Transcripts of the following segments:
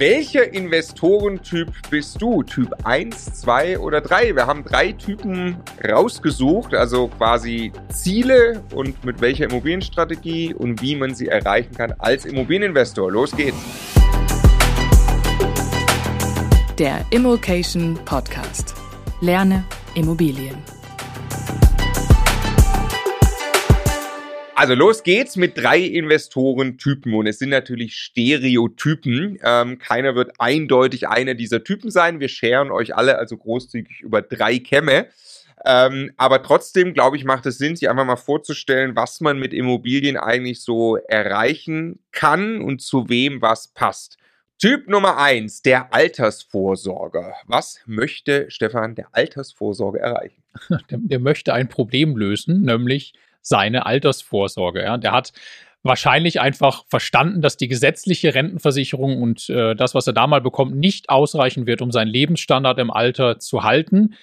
Welcher Investorentyp bist du? Typ 1, 2 oder 3? Wir haben drei Typen rausgesucht, also quasi Ziele und mit welcher Immobilienstrategie und wie man sie erreichen kann als Immobilieninvestor. Los geht's! Der Immokation Podcast. Lerne Immobilien. Also los geht's mit drei Investorentypen und es sind natürlich Stereotypen. Ähm, keiner wird eindeutig einer dieser Typen sein. Wir scheren euch alle also großzügig über drei Kämme. Ähm, aber trotzdem, glaube ich, macht es Sinn, sich einfach mal vorzustellen, was man mit Immobilien eigentlich so erreichen kann und zu wem was passt. Typ Nummer eins, der Altersvorsorger. Was möchte Stefan der Altersvorsorge erreichen? Der, der möchte ein Problem lösen, nämlich seine Altersvorsorge. Ja. Der hat wahrscheinlich einfach verstanden, dass die gesetzliche Rentenversicherung und äh, das, was er da mal bekommt, nicht ausreichen wird, um seinen Lebensstandard im Alter zu halten.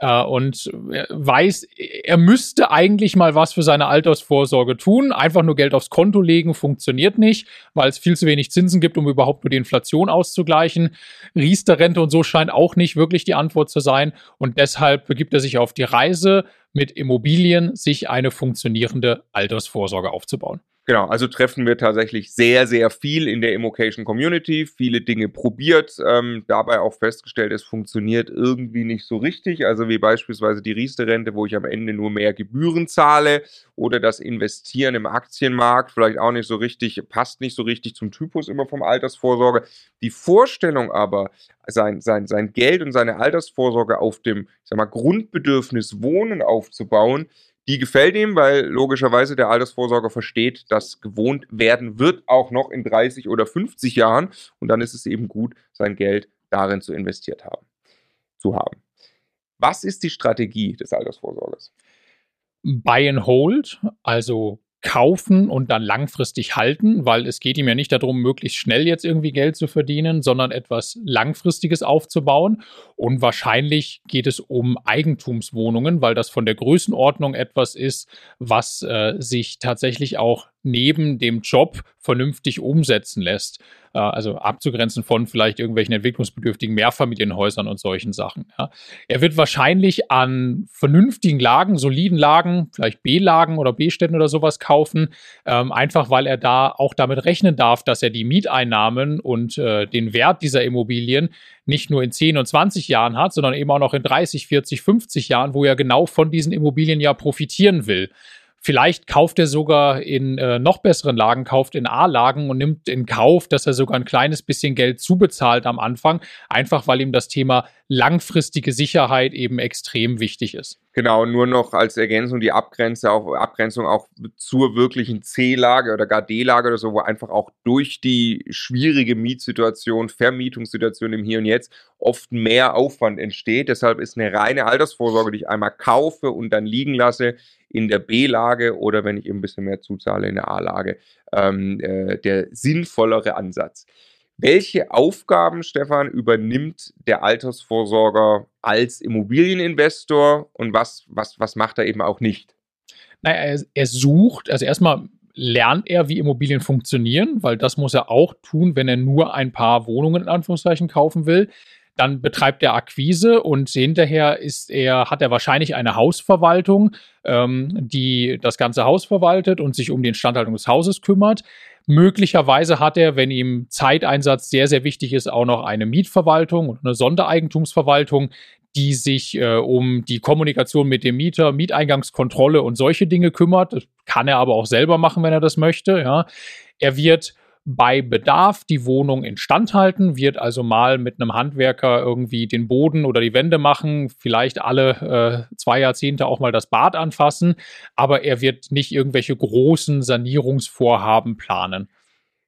Äh, und weiß, er müsste eigentlich mal was für seine Altersvorsorge tun. Einfach nur Geld aufs Konto legen funktioniert nicht, weil es viel zu wenig Zinsen gibt, um überhaupt nur die Inflation auszugleichen. Riester-Rente und so scheint auch nicht wirklich die Antwort zu sein. Und deshalb begibt er sich auf die Reise, mit Immobilien sich eine funktionierende Altersvorsorge aufzubauen. Genau, also treffen wir tatsächlich sehr, sehr viel in der Immocation Community, viele Dinge probiert, ähm, dabei auch festgestellt, es funktioniert irgendwie nicht so richtig. Also wie beispielsweise die Riester-Rente, wo ich am Ende nur mehr Gebühren zahle oder das Investieren im Aktienmarkt vielleicht auch nicht so richtig, passt nicht so richtig zum Typus immer vom Altersvorsorge. Die Vorstellung aber, sein, sein, sein Geld und seine Altersvorsorge auf dem, ich sag mal, Grundbedürfnis Wohnen aufzubauen, die gefällt ihm, weil logischerweise der Altersvorsorger versteht, dass gewohnt werden wird auch noch in 30 oder 50 Jahren. Und dann ist es eben gut, sein Geld darin zu investiert haben, zu haben. Was ist die Strategie des Altersvorsorgers? Buy and Hold, also kaufen und dann langfristig halten, weil es geht ihm ja nicht darum, möglichst schnell jetzt irgendwie Geld zu verdienen, sondern etwas Langfristiges aufzubauen. Und wahrscheinlich geht es um Eigentumswohnungen, weil das von der Größenordnung etwas ist, was äh, sich tatsächlich auch neben dem Job vernünftig umsetzen lässt. Äh, also abzugrenzen von vielleicht irgendwelchen entwicklungsbedürftigen Mehrfamilienhäusern und solchen Sachen. Er wird wahrscheinlich an vernünftigen Lagen, soliden Lagen, vielleicht B-Lagen oder B-Städten oder sowas kaufen, ähm, einfach weil er da auch damit rechnen darf, dass er die Mieteinnahmen und äh, den Wert dieser Immobilien nicht nur in 10 und 20 Jahren hat, sondern eben auch noch in 30, 40, 50 Jahren, wo er genau von diesen Immobilien ja profitieren will. Vielleicht kauft er sogar in äh, noch besseren Lagen, kauft in A-Lagen und nimmt in Kauf, dass er sogar ein kleines bisschen Geld zubezahlt am Anfang, einfach weil ihm das Thema langfristige Sicherheit eben extrem wichtig ist. Genau, nur noch als Ergänzung die Abgrenzung auch, Abgrenzung auch zur wirklichen C-Lage oder gar D-Lage oder so, wo einfach auch durch die schwierige Mietsituation, Vermietungssituation im Hier und Jetzt oft mehr Aufwand entsteht. Deshalb ist eine reine Altersvorsorge, die ich einmal kaufe und dann liegen lasse, in der B-Lage oder wenn ich eben ein bisschen mehr zuzahle in der A-Lage, ähm, äh, der sinnvollere Ansatz. Welche Aufgaben, Stefan, übernimmt der Altersvorsorger als Immobilieninvestor und was, was, was macht er eben auch nicht? Naja, er, er sucht, also erstmal lernt er, wie Immobilien funktionieren, weil das muss er auch tun, wenn er nur ein paar Wohnungen in Anführungszeichen kaufen will. Dann betreibt er Akquise und hinterher ist er, hat er wahrscheinlich eine Hausverwaltung, ähm, die das ganze Haus verwaltet und sich um die Instandhaltung des Hauses kümmert. Möglicherweise hat er, wenn ihm Zeiteinsatz sehr, sehr wichtig ist, auch noch eine Mietverwaltung und eine Sondereigentumsverwaltung, die sich äh, um die Kommunikation mit dem Mieter, Mieteingangskontrolle und solche Dinge kümmert. Das kann er aber auch selber machen, wenn er das möchte. Ja. Er wird bei Bedarf die Wohnung instand halten, wird also mal mit einem Handwerker irgendwie den Boden oder die Wände machen, vielleicht alle äh, zwei Jahrzehnte auch mal das Bad anfassen, aber er wird nicht irgendwelche großen Sanierungsvorhaben planen.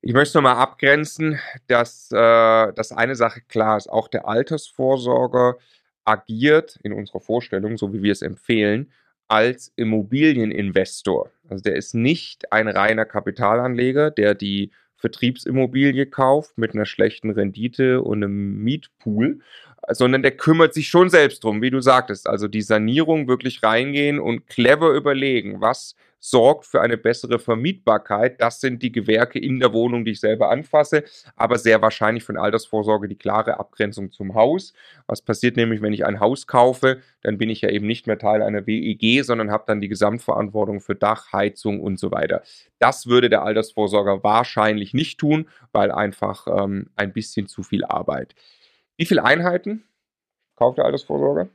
Ich möchte nochmal abgrenzen, dass, äh, dass eine Sache klar ist, auch der Altersvorsorger agiert in unserer Vorstellung, so wie wir es empfehlen, als Immobilieninvestor. Also der ist nicht ein reiner Kapitalanleger, der die Vertriebsimmobilie kauft mit einer schlechten Rendite und einem Mietpool, sondern der kümmert sich schon selbst drum, wie du sagtest. Also die Sanierung wirklich reingehen und clever überlegen, was sorgt für eine bessere Vermietbarkeit. Das sind die Gewerke in der Wohnung, die ich selber anfasse, aber sehr wahrscheinlich von Altersvorsorge die klare Abgrenzung zum Haus. Was passiert nämlich, wenn ich ein Haus kaufe, dann bin ich ja eben nicht mehr Teil einer WEG, sondern habe dann die Gesamtverantwortung für Dach, Heizung und so weiter. Das würde der Altersvorsorger wahrscheinlich nicht tun, weil einfach ähm, ein bisschen zu viel Arbeit. Wie viele Einheiten kauft der Altersvorsorger?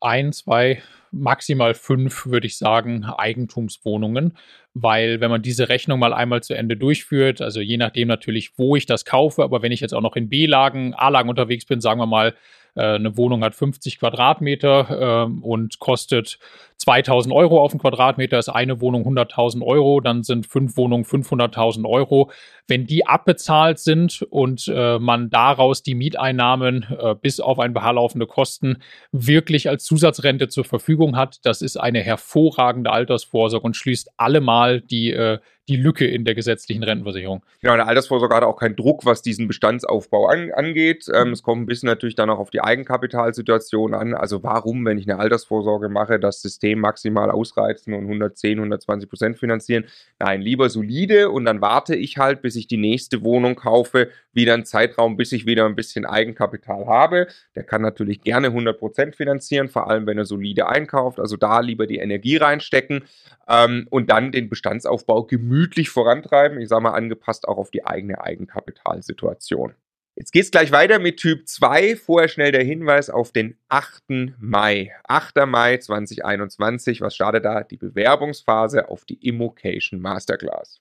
Ein, zwei maximal fünf, würde ich sagen, Eigentumswohnungen, weil wenn man diese Rechnung mal einmal zu Ende durchführt, also je nachdem natürlich, wo ich das kaufe, aber wenn ich jetzt auch noch in B-Lagen, A-Lagen unterwegs bin, sagen wir mal, eine Wohnung hat 50 Quadratmeter äh, und kostet 2000 Euro auf den Quadratmeter, ist eine Wohnung 100.000 Euro, dann sind fünf Wohnungen 500.000 Euro. Wenn die abbezahlt sind und äh, man daraus die Mieteinnahmen äh, bis auf ein paar laufende Kosten wirklich als Zusatzrente zur Verfügung hat, das ist eine hervorragende Altersvorsorge und schließt allemal die äh, die Lücke in der gesetzlichen Rentenversicherung. Genau, der Altersvorsorge hat auch keinen Druck, was diesen Bestandsaufbau an, angeht. Ähm, es kommt ein bisschen natürlich dann auch auf die Eigenkapitalsituation an. Also warum, wenn ich eine Altersvorsorge mache, das System maximal ausreizen und 110, 120 Prozent finanzieren? Nein, lieber solide und dann warte ich halt, bis ich die nächste Wohnung kaufe, wieder einen Zeitraum, bis ich wieder ein bisschen Eigenkapital habe. Der kann natürlich gerne 100 Prozent finanzieren, vor allem wenn er solide einkauft. Also da lieber die Energie reinstecken ähm, und dann den Bestandsaufbau gemütlich vorantreiben. Ich sage mal, angepasst auch auf die eigene Eigenkapitalsituation. Jetzt geht es gleich weiter mit Typ 2. Vorher schnell der Hinweis auf den 8. Mai. 8. Mai 2021. Was startet da? Die Bewerbungsphase auf die Immocation Masterclass.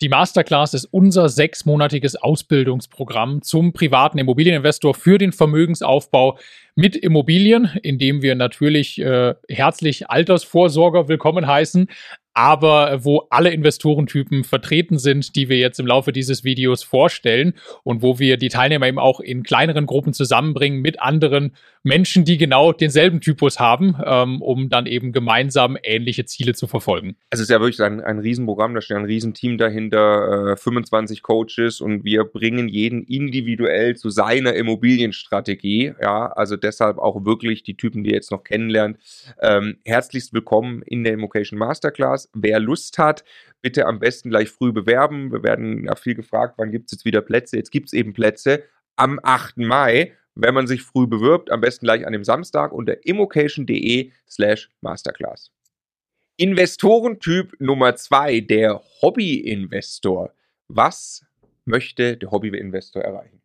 Die Masterclass ist unser sechsmonatiges Ausbildungsprogramm zum privaten Immobilieninvestor für den Vermögensaufbau mit Immobilien, in dem wir natürlich äh, herzlich Altersvorsorger willkommen heißen, aber wo alle Investorentypen vertreten sind, die wir jetzt im Laufe dieses Videos vorstellen und wo wir die Teilnehmer eben auch in kleineren Gruppen zusammenbringen mit anderen Menschen, die genau denselben Typus haben, ähm, um dann eben gemeinsam ähnliche Ziele zu verfolgen. Es ist ja wirklich ein, ein Riesenprogramm, da steht ein Riesenteam dahinter, äh, 25 Coaches und wir bringen jeden individuell zu seiner Immobilienstrategie. Ja, also deshalb auch wirklich die Typen, die ihr jetzt noch kennenlernt, ähm, herzlichst willkommen in der Immocation Masterclass. Spaß. Wer Lust hat, bitte am besten gleich früh bewerben. Wir werden ja viel gefragt, wann gibt es jetzt wieder Plätze? Jetzt gibt es eben Plätze am 8. Mai. Wenn man sich früh bewirbt, am besten gleich an dem Samstag unter immocation.de slash masterclass. Investorentyp Nummer 2, der Hobbyinvestor. Was möchte der Hobbyinvestor erreichen?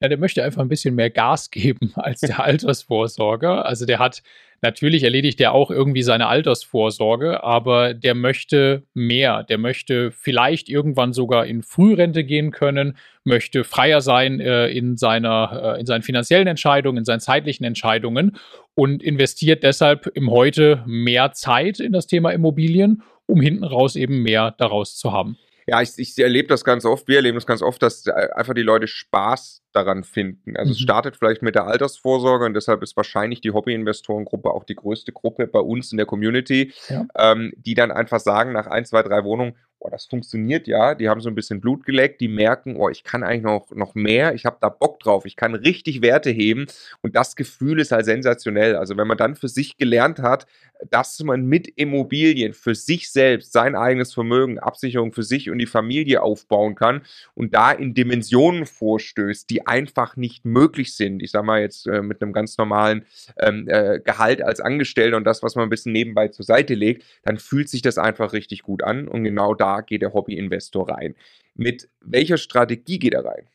Ja, der möchte einfach ein bisschen mehr Gas geben als der Altersvorsorger. Also der hat Natürlich erledigt er auch irgendwie seine Altersvorsorge, aber der möchte mehr. Der möchte vielleicht irgendwann sogar in Frührente gehen können, möchte freier sein äh, in, seiner, äh, in seinen finanziellen Entscheidungen, in seinen zeitlichen Entscheidungen und investiert deshalb im Heute mehr Zeit in das Thema Immobilien, um hinten raus eben mehr daraus zu haben. Ja, ich, ich erlebe das ganz oft, wir erleben das ganz oft, dass äh, einfach die Leute Spaß daran finden. Also mhm. es startet vielleicht mit der Altersvorsorge und deshalb ist wahrscheinlich die Hobbyinvestorengruppe auch die größte Gruppe bei uns in der Community, ja. ähm, die dann einfach sagen, nach ein, zwei, drei Wohnungen, oh, das funktioniert ja, die haben so ein bisschen Blut geleckt, die merken, oh, ich kann eigentlich noch, noch mehr, ich habe da Bock drauf, ich kann richtig Werte heben und das Gefühl ist halt sensationell. Also wenn man dann für sich gelernt hat, dass man mit Immobilien für sich selbst sein eigenes Vermögen, Absicherung für sich und die Familie aufbauen kann und da in Dimensionen vorstößt, die einfach nicht möglich sind. Ich sage mal jetzt äh, mit einem ganz normalen ähm, äh, Gehalt als Angestellter und das, was man ein bisschen nebenbei zur Seite legt, dann fühlt sich das einfach richtig gut an und genau da geht der Hobbyinvestor rein. Mit welcher Strategie geht er rein?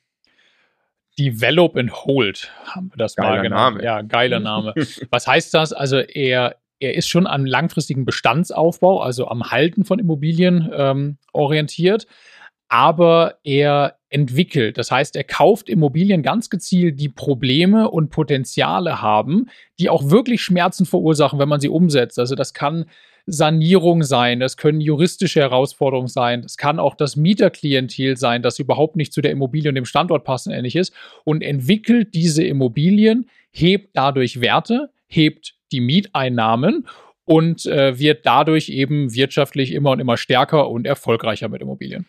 Develop and Hold haben wir das geiler mal genannt. Name. Ja, geiler Name. Was heißt das? Also er, er ist schon am langfristigen Bestandsaufbau, also am Halten von Immobilien ähm, orientiert, aber er entwickelt. Das heißt, er kauft Immobilien ganz gezielt, die Probleme und Potenziale haben, die auch wirklich Schmerzen verursachen, wenn man sie umsetzt. Also das kann Sanierung sein, das können juristische Herausforderungen sein, das kann auch das Mieterklientel sein, das überhaupt nicht zu der Immobilie und dem Standort passend ähnlich ist und entwickelt diese Immobilien, hebt dadurch Werte, hebt die Mieteinnahmen und äh, wird dadurch eben wirtschaftlich immer und immer stärker und erfolgreicher mit Immobilien.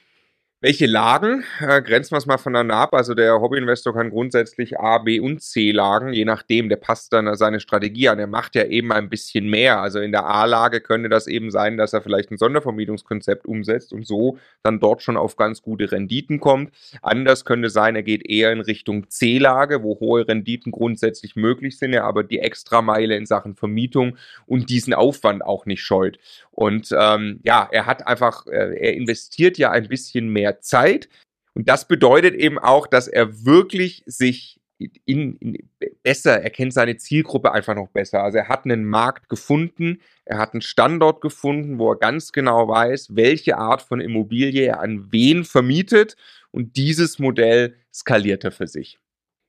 Welche Lagen? Äh, grenzen wir es mal voneinander ab. Also der Hobbyinvestor kann grundsätzlich A, B und C Lagen, je nachdem, der passt dann seine Strategie an. Er macht ja eben ein bisschen mehr. Also in der A-Lage könnte das eben sein, dass er vielleicht ein Sondervermietungskonzept umsetzt und so dann dort schon auf ganz gute Renditen kommt. Anders könnte sein, er geht eher in Richtung C-Lage, wo hohe Renditen grundsätzlich möglich sind, er aber die Extrameile in Sachen Vermietung und diesen Aufwand auch nicht scheut. Und ähm, ja, er hat einfach, äh, er investiert ja ein bisschen mehr Zeit. Und das bedeutet eben auch, dass er wirklich sich in, in, besser, er kennt seine Zielgruppe einfach noch besser. Also er hat einen Markt gefunden, er hat einen Standort gefunden, wo er ganz genau weiß, welche Art von Immobilie er an wen vermietet und dieses Modell skaliert er für sich.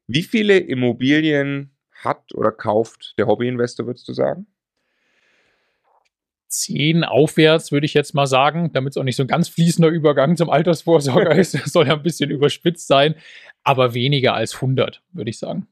Wie viele Immobilien hat oder kauft der Hobbyinvestor, würdest du sagen? 10 aufwärts, würde ich jetzt mal sagen, damit es auch nicht so ein ganz fließender Übergang zum Altersvorsorger ist. Das soll ja ein bisschen überspitzt sein, aber weniger als 100, würde ich sagen.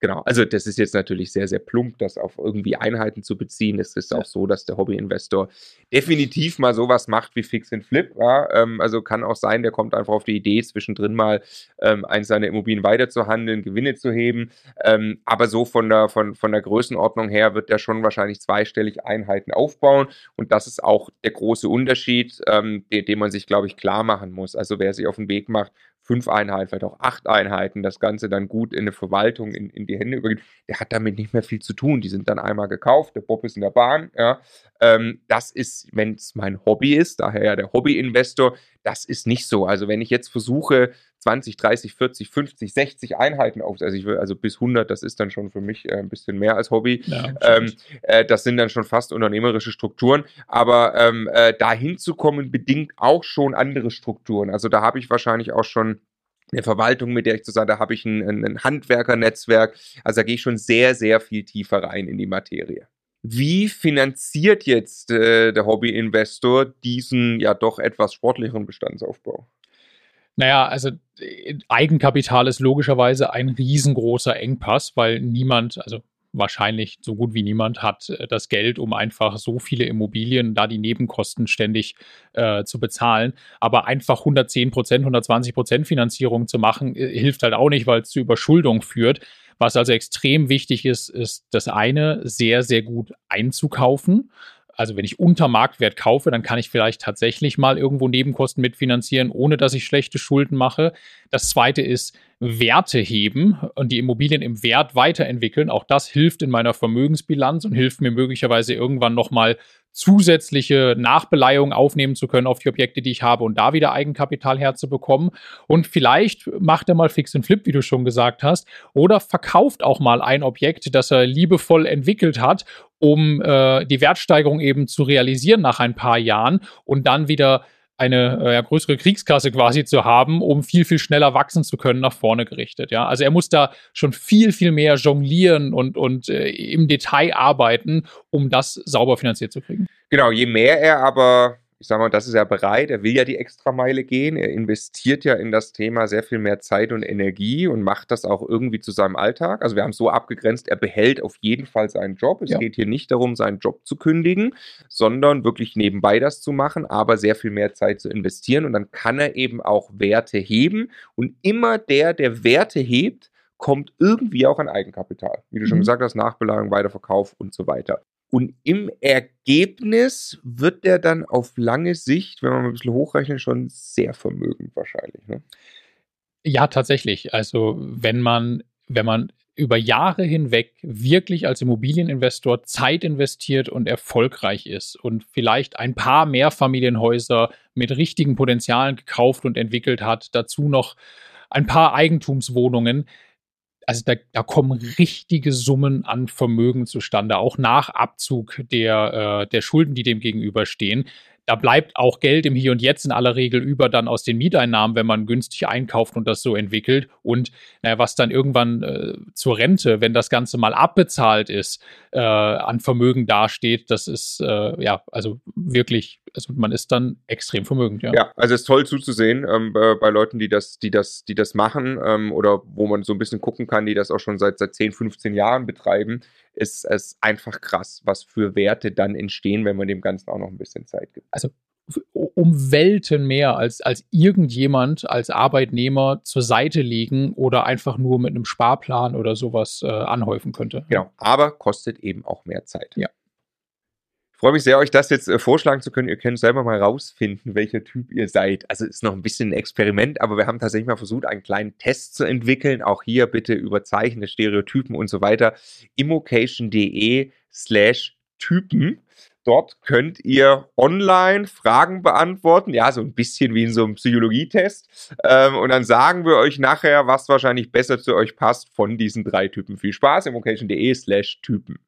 Genau, also das ist jetzt natürlich sehr, sehr plump, das auf irgendwie Einheiten zu beziehen. Es ist auch so, dass der Hobbyinvestor definitiv mal sowas macht wie Fix and Flip. Ja? Ähm, also kann auch sein, der kommt einfach auf die Idee, zwischendrin mal ähm, eins seiner Immobilien weiterzuhandeln, Gewinne zu heben. Ähm, aber so von der, von, von der Größenordnung her wird der schon wahrscheinlich zweistellig Einheiten aufbauen. Und das ist auch der große Unterschied, ähm, den, den man sich, glaube ich, klar machen muss. Also wer sich auf den Weg macht, fünf Einheiten, vielleicht auch acht Einheiten, das Ganze dann gut in eine Verwaltung, in, in die Hände übergeht, der hat damit nicht mehr viel zu tun. Die sind dann einmal gekauft, der Bob ist in der Bahn. Ja. Ähm, das ist, wenn es mein Hobby ist, daher ja der Hobbyinvestor, das ist nicht so. Also wenn ich jetzt versuche, 20, 30, 40, 50, 60 Einheiten auf, also ich will, also bis 100, das ist dann schon für mich äh, ein bisschen mehr als Hobby. Ja, ähm, äh, das sind dann schon fast unternehmerische Strukturen. Aber ähm, äh, dahin zu kommen, bedingt auch schon andere Strukturen. Also da habe ich wahrscheinlich auch schon eine Verwaltung, mit der ich zusammen, da habe ich ein, ein Handwerkernetzwerk. Also da gehe ich schon sehr, sehr viel tiefer rein in die Materie. Wie finanziert jetzt äh, der Hobbyinvestor diesen ja doch etwas sportlicheren Bestandsaufbau? Naja, also äh, Eigenkapital ist logischerweise ein riesengroßer Engpass, weil niemand, also wahrscheinlich so gut wie niemand hat äh, das Geld, um einfach so viele Immobilien, da die Nebenkosten ständig äh, zu bezahlen. Aber einfach 110 Prozent, 120 Prozent Finanzierung zu machen, äh, hilft halt auch nicht, weil es zu Überschuldung führt. Was also extrem wichtig ist, ist das eine, sehr, sehr gut einzukaufen also wenn ich unter Marktwert kaufe, dann kann ich vielleicht tatsächlich mal irgendwo Nebenkosten mitfinanzieren, ohne dass ich schlechte Schulden mache. Das zweite ist Werte heben und die Immobilien im Wert weiterentwickeln. Auch das hilft in meiner Vermögensbilanz und hilft mir möglicherweise irgendwann nochmal zusätzliche Nachbeleihungen aufnehmen zu können auf die Objekte, die ich habe und da wieder Eigenkapital herzubekommen. Und vielleicht macht er mal Fix and Flip, wie du schon gesagt hast, oder verkauft auch mal ein Objekt, das er liebevoll entwickelt hat, um äh, die Wertsteigerung eben zu realisieren nach ein paar Jahren und dann wieder eine äh, größere Kriegskasse quasi zu haben, um viel, viel schneller wachsen zu können, nach vorne gerichtet. Ja? Also er muss da schon viel, viel mehr jonglieren und, und äh, im Detail arbeiten, um das sauber finanziert zu kriegen. Genau, je mehr er aber ich sag mal, das ist ja bereit, er will ja die Extrameile gehen, er investiert ja in das Thema sehr viel mehr Zeit und Energie und macht das auch irgendwie zu seinem Alltag. Also wir haben es so abgegrenzt, er behält auf jeden Fall seinen Job. Es ja. geht hier nicht darum, seinen Job zu kündigen, sondern wirklich nebenbei das zu machen, aber sehr viel mehr Zeit zu investieren und dann kann er eben auch Werte heben und immer der, der Werte hebt, kommt irgendwie auch an Eigenkapital. Wie du schon mhm. gesagt hast, Nachbelagerung, Weiterverkauf und so weiter. Und im Ergebnis wird der dann auf lange Sicht, wenn man ein bisschen hochrechnet, schon sehr vermögend wahrscheinlich. Ne? Ja, tatsächlich. Also wenn man, wenn man über Jahre hinweg wirklich als Immobilieninvestor Zeit investiert und erfolgreich ist und vielleicht ein paar Mehrfamilienhäuser mit richtigen Potenzialen gekauft und entwickelt hat, dazu noch ein paar Eigentumswohnungen, also da, da, kommen richtige Summen an Vermögen zustande, auch nach Abzug der, äh, der Schulden, die dem gegenüberstehen. Da bleibt auch Geld im Hier und Jetzt in aller Regel über dann aus den Mieteinnahmen, wenn man günstig einkauft und das so entwickelt. Und naja, was dann irgendwann äh, zur Rente, wenn das Ganze mal abbezahlt ist, äh, an Vermögen dasteht, das ist äh, ja also wirklich also man ist dann extrem vermögend, ja. Ja, also es ist toll zuzusehen ähm, bei Leuten, die das, die das, die das machen ähm, oder wo man so ein bisschen gucken kann, die das auch schon seit, seit 10, 15 Jahren betreiben, ist es einfach krass, was für Werte dann entstehen, wenn man dem Ganzen auch noch ein bisschen Zeit gibt. Also um Welten mehr als, als irgendjemand als Arbeitnehmer zur Seite legen oder einfach nur mit einem Sparplan oder sowas äh, anhäufen könnte. Genau, aber kostet eben auch mehr Zeit. Ja. Freue mich sehr, euch das jetzt äh, vorschlagen zu können. Ihr könnt selber mal rausfinden, welcher Typ ihr seid. Also ist noch ein bisschen ein Experiment, aber wir haben tatsächlich mal versucht, einen kleinen Test zu entwickeln. Auch hier bitte überzeichne Stereotypen und so weiter. immocation.de slash Typen. Dort könnt ihr online Fragen beantworten, ja, so ein bisschen wie in so einem Psychologietest. Ähm, und dann sagen wir euch nachher, was wahrscheinlich besser zu euch passt von diesen drei Typen. Viel Spaß, immocation.de slash Typen.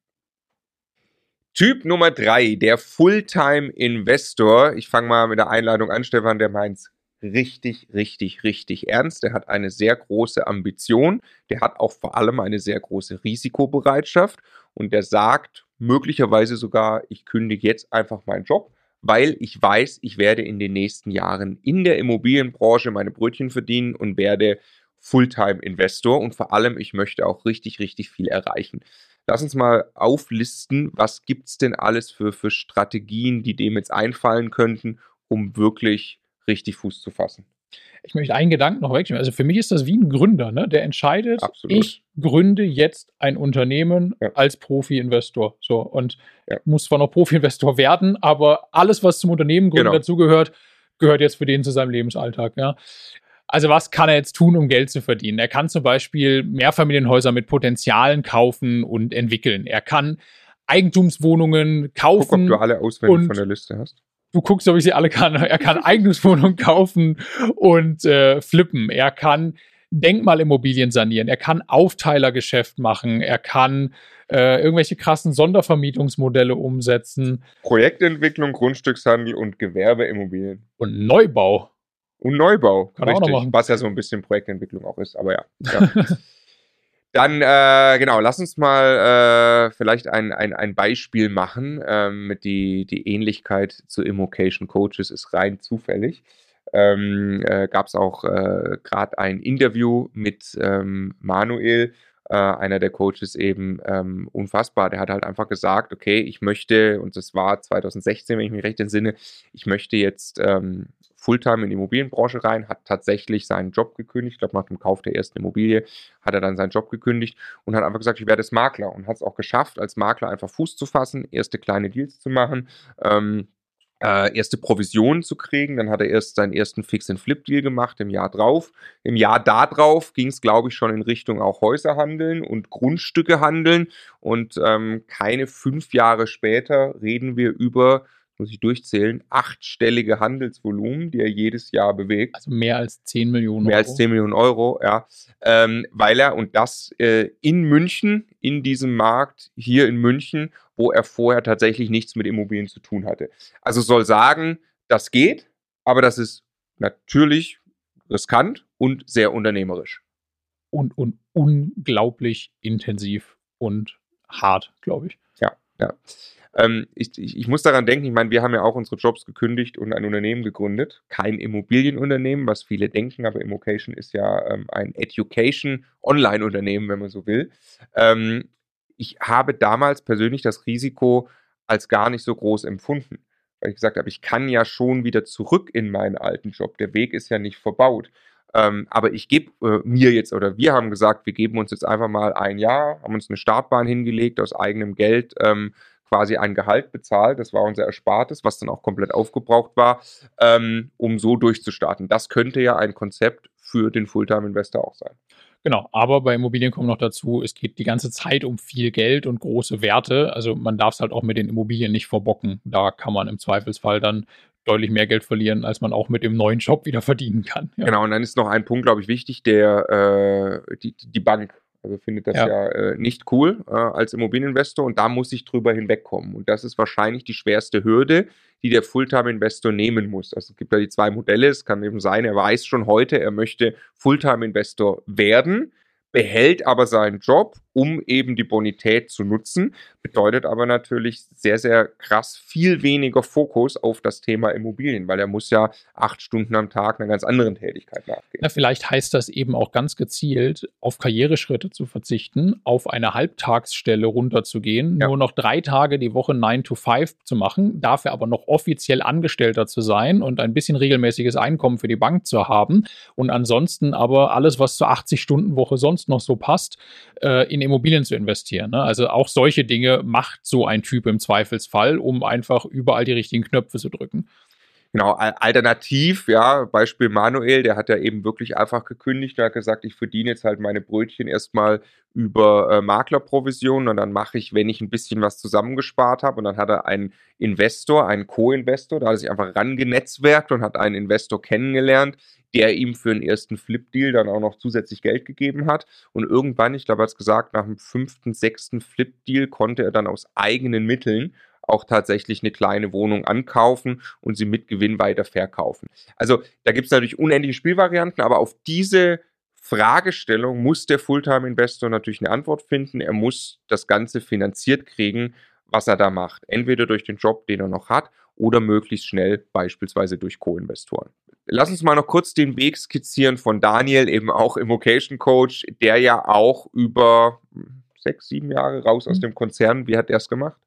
Typ Nummer drei, der Fulltime-Investor. Ich fange mal mit der Einladung an, Stefan, der meint's richtig, richtig, richtig ernst. Der hat eine sehr große Ambition. Der hat auch vor allem eine sehr große Risikobereitschaft. Und der sagt, möglicherweise sogar, ich kündige jetzt einfach meinen Job, weil ich weiß, ich werde in den nächsten Jahren in der Immobilienbranche meine Brötchen verdienen und werde Fulltime-Investor und vor allem, ich möchte auch richtig, richtig viel erreichen. Lass uns mal auflisten, was gibt es denn alles für, für Strategien, die dem jetzt einfallen könnten, um wirklich richtig Fuß zu fassen. Ich möchte einen Gedanken noch wegnehmen. Also für mich ist das wie ein Gründer, ne? der entscheidet, Absolut. ich gründe jetzt ein Unternehmen Ja. als Profi-Investor. So, und Ja. muss zwar noch Profi-Investor werden, aber alles, was zum Unternehmen gründen Genau. dazugehört, gehört jetzt für den zu seinem Lebensalltag. Ja? Also was kann er jetzt tun, um Geld zu verdienen? Er kann zum Beispiel Mehrfamilienhäuser mit Potenzialen kaufen und entwickeln. Er kann Eigentumswohnungen Guck, kaufen ob du alle auswendig von der Liste hast. du guckst, ob ich sie alle kann. Er kann Eigentumswohnungen kaufen und äh, flippen. Er kann Denkmalimmobilien sanieren. Er kann Aufteilergeschäft machen. Er kann äh, irgendwelche krassen Sondervermietungsmodelle umsetzen Projektentwicklung, Grundstückshandel und Gewerbeimmobilien. und Neubau. Und Neubau. Kann machen. Was ja so ein bisschen Projektentwicklung auch ist, aber ja. ja. Dann, äh, genau, lass uns mal äh, vielleicht ein, ein, ein Beispiel machen. Ähm, die, die Ähnlichkeit zu Immocation Coaches ist rein zufällig. Ähm, äh, Gab es auch äh, gerade ein Interview mit ähm, Manuel, äh, einer der Coaches eben ähm, unfassbar. Der hat halt einfach gesagt, okay, ich möchte, und das war 2016, wenn ich mich recht entsinne, ich möchte jetzt ähm, Fulltime in die Immobilienbranche rein, hat tatsächlich seinen Job gekündigt. Ich glaube, nach dem Kauf der ersten Immobilie hat er dann seinen Job gekündigt und hat einfach gesagt, ich werde jetzt Makler und hat es auch geschafft, als Makler einfach Fuß zu fassen, erste kleine Deals zu machen. Ähm, äh, erste Provisionen zu kriegen. Dann hat er erst seinen ersten Fix-and-Flip-Deal gemacht im Jahr drauf. Im Jahr darauf ging es, glaube ich, schon in Richtung auch Häuser handeln und Grundstücke handeln. Und ähm, keine fünf Jahre später reden wir über, muss ich durchzählen, achtstellige Handelsvolumen, die er jedes Jahr bewegt. Also mehr als 10 Millionen Mehr Euro. als 10 Millionen Euro, ja. Ähm, weil er, und das äh, in München, in diesem Markt hier in München, wo er vorher tatsächlich nichts mit Immobilien zu tun hatte. Also soll sagen, das geht, aber das ist natürlich riskant und sehr unternehmerisch. Und, und unglaublich intensiv und hart, glaube ich. Ja, ja. Ähm, ich, ich, ich muss daran denken, ich meine, wir haben ja auch unsere Jobs gekündigt und ein Unternehmen gegründet. Kein Immobilienunternehmen, was viele denken, aber Immocation ist ja ähm, ein Education-Online-Unternehmen, wenn man so will. Ähm, ich habe damals persönlich das Risiko als gar nicht so groß empfunden, weil ich gesagt habe, ich kann ja schon wieder zurück in meinen alten Job. Der Weg ist ja nicht verbaut. Ähm, aber ich gebe äh, mir jetzt, oder wir haben gesagt, wir geben uns jetzt einfach mal ein Jahr, haben uns eine Startbahn hingelegt aus eigenem Geld, ähm, quasi ein Gehalt bezahlt. Das war unser Erspartes, was dann auch komplett aufgebraucht war, ähm, um so durchzustarten. Das könnte ja ein Konzept für den Fulltime-Investor auch sein. Genau, aber bei Immobilien kommt noch dazu, es geht die ganze Zeit um viel Geld und große Werte. Also man darf es halt auch mit den Immobilien nicht verbocken. Da kann man im Zweifelsfall dann deutlich mehr Geld verlieren, als man auch mit dem neuen Job wieder verdienen kann. Ja. Genau, und dann ist noch ein Punkt, glaube ich, wichtig, der äh, die, die Bank also findet das ja, Ja. äh, nicht cool äh, als Immobilieninvestor und da muss ich drüber hinwegkommen. Und das ist wahrscheinlich die schwerste Hürde, die der Fulltime-Investor nehmen muss. Also es gibt da die zwei Modelle. Es kann eben sein, er weiß schon heute, er möchte Fulltime-Investor werden, behält aber seinen Job um eben die Bonität zu nutzen. Bedeutet aber natürlich sehr, sehr krass viel weniger Fokus auf das Thema Immobilien, weil er muss ja acht Stunden am Tag einer ganz anderen Tätigkeit nachgehen. Na, vielleicht heißt das eben auch ganz gezielt, auf Karriereschritte zu verzichten, auf eine Halbtagsstelle runterzugehen, ja. nur noch drei Tage die Woche 9 to 5 zu machen, dafür aber noch offiziell Angestellter zu sein und ein bisschen regelmäßiges Einkommen für die Bank zu haben und ansonsten aber alles, was zur 80-Stunden-Woche sonst noch so passt, äh, in Immobilien zu investieren. Ne? Also auch solche Dinge macht so ein Typ im Zweifelsfall, um einfach überall die richtigen Knöpfe zu drücken. Genau, alternativ, ja, Beispiel Manuel, der hat ja eben wirklich einfach gekündigt und hat gesagt, ich verdiene jetzt halt meine Brötchen erstmal über äh, Maklerprovision und dann mache ich, wenn ich ein bisschen was zusammengespart habe und dann hat er einen Investor, einen Co-Investor, da hat er sich einfach rangenetzwerkt und hat einen Investor kennengelernt, der ihm für den ersten Flip-Deal dann auch noch zusätzlich Geld gegeben hat. Und irgendwann, ich glaube, er hat es gesagt, nach dem fünften, sechsten Flip-Deal konnte er dann aus eigenen Mitteln auch tatsächlich eine kleine Wohnung ankaufen und sie mit Gewinn weiter verkaufen. Also da gibt es natürlich unendliche Spielvarianten, aber auf diese Fragestellung muss der Fulltime-Investor natürlich eine Antwort finden. Er muss das Ganze finanziert kriegen, was er da macht. Entweder durch den Job, den er noch hat, oder möglichst schnell beispielsweise durch Co-Investoren. Lass uns mal noch kurz den Weg skizzieren von Daniel, eben auch Immocation Coach, der ja auch über sechs, sieben Jahre raus aus mhm. dem Konzern, wie hat er es gemacht?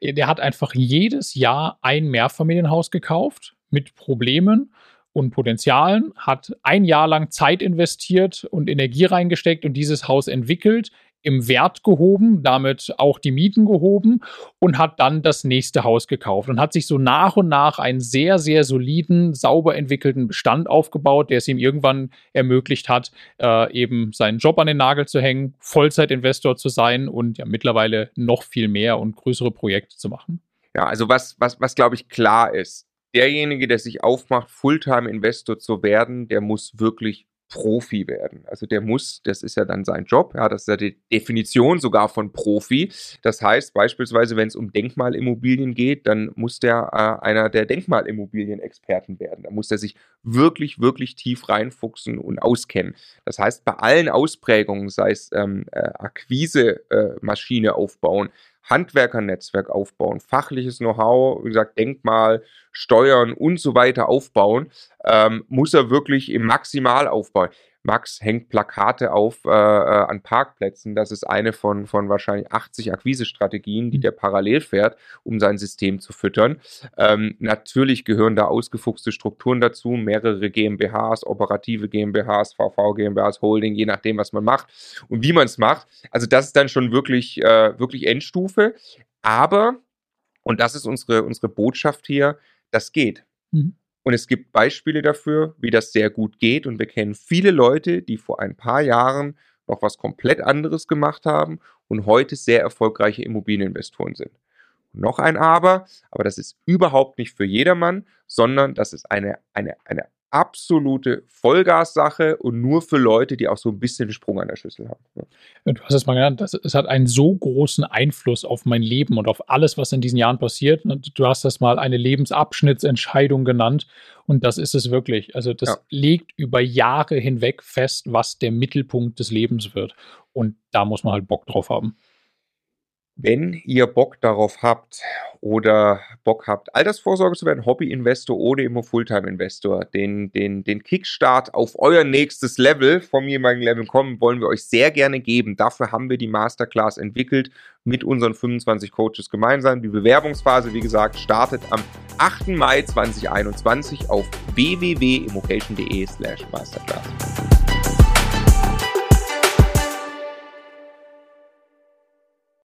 Der hat einfach jedes Jahr ein Mehrfamilienhaus gekauft mit Problemen und Potenzialen, hat ein Jahr lang Zeit investiert und Energie reingesteckt und dieses Haus entwickelt, im Wert gehoben, damit auch die Mieten gehoben und hat dann das nächste Haus gekauft und hat sich so nach und nach einen sehr, sehr soliden, sauber entwickelten Bestand aufgebaut, der es ihm irgendwann ermöglicht hat, äh, eben seinen Job an den Nagel zu hängen, Vollzeitinvestor zu sein und ja mittlerweile noch viel mehr und größere Projekte zu machen. Ja, also was, was, was glaube ich klar ist, derjenige, der sich aufmacht, Fulltime-Investor zu werden, der muss wirklich Profi werden. Also der muss, das ist ja dann sein Job, ja, das ist ja die Definition sogar von Profi. Das heißt beispielsweise, wenn es um Denkmalimmobilien geht, dann muss der äh, einer der Denkmalimmobilien-Experten werden. Da muss er sich wirklich, wirklich tief reinfuchsen und auskennen. Das heißt, bei allen Ausprägungen, sei es ähm, äh, Akquise-Maschine äh, aufbauen, Handwerkernetzwerk aufbauen, fachliches Know-how, wie gesagt, Denkmal, Steuern und so weiter aufbauen, ähm, muss er wirklich im Maximalaufbau. Max hängt Plakate auf äh, äh, an Parkplätzen. Das ist eine von, von wahrscheinlich 80 Akquisestrategien, die mhm. der parallel fährt, um sein System zu füttern. Ähm, natürlich gehören da ausgefuchste Strukturen dazu, mehrere GmbHs, operative GmbHs, VV GmbHs, Holding, je nachdem, was man macht und wie man es macht. Also das ist dann schon wirklich, äh, wirklich Endstufe. Aber, und das ist unsere, unsere Botschaft hier, das geht. Mhm. Und es gibt Beispiele dafür, wie das sehr gut geht. Und wir kennen viele Leute, die vor ein paar Jahren noch was komplett anderes gemacht haben und heute sehr erfolgreiche Immobilieninvestoren sind. Und noch ein Aber, aber das ist überhaupt nicht für jedermann, sondern das ist eine, eine, eine absolute Vollgassache und nur für Leute, die auch so ein bisschen den Sprung an der Schüssel haben. Du hast es mal genannt, das, es hat einen so großen Einfluss auf mein Leben und auf alles, was in diesen Jahren passiert. Du hast das mal eine Lebensabschnittsentscheidung genannt und das ist es wirklich. Also das ja. legt über Jahre hinweg fest, was der Mittelpunkt des Lebens wird. Und da muss man halt Bock drauf haben. Wenn ihr Bock darauf habt oder Bock habt, Altersvorsorge zu werden, Hobby-Investor oder immer Fulltime-Investor, den, den, den Kickstart auf euer nächstes Level vom jeweiligen Level kommen, wollen wir euch sehr gerne geben. Dafür haben wir die Masterclass entwickelt mit unseren 25 Coaches gemeinsam. Die Bewerbungsphase, wie gesagt, startet am 8. Mai 2021 auf www.immocation.de slash masterclass.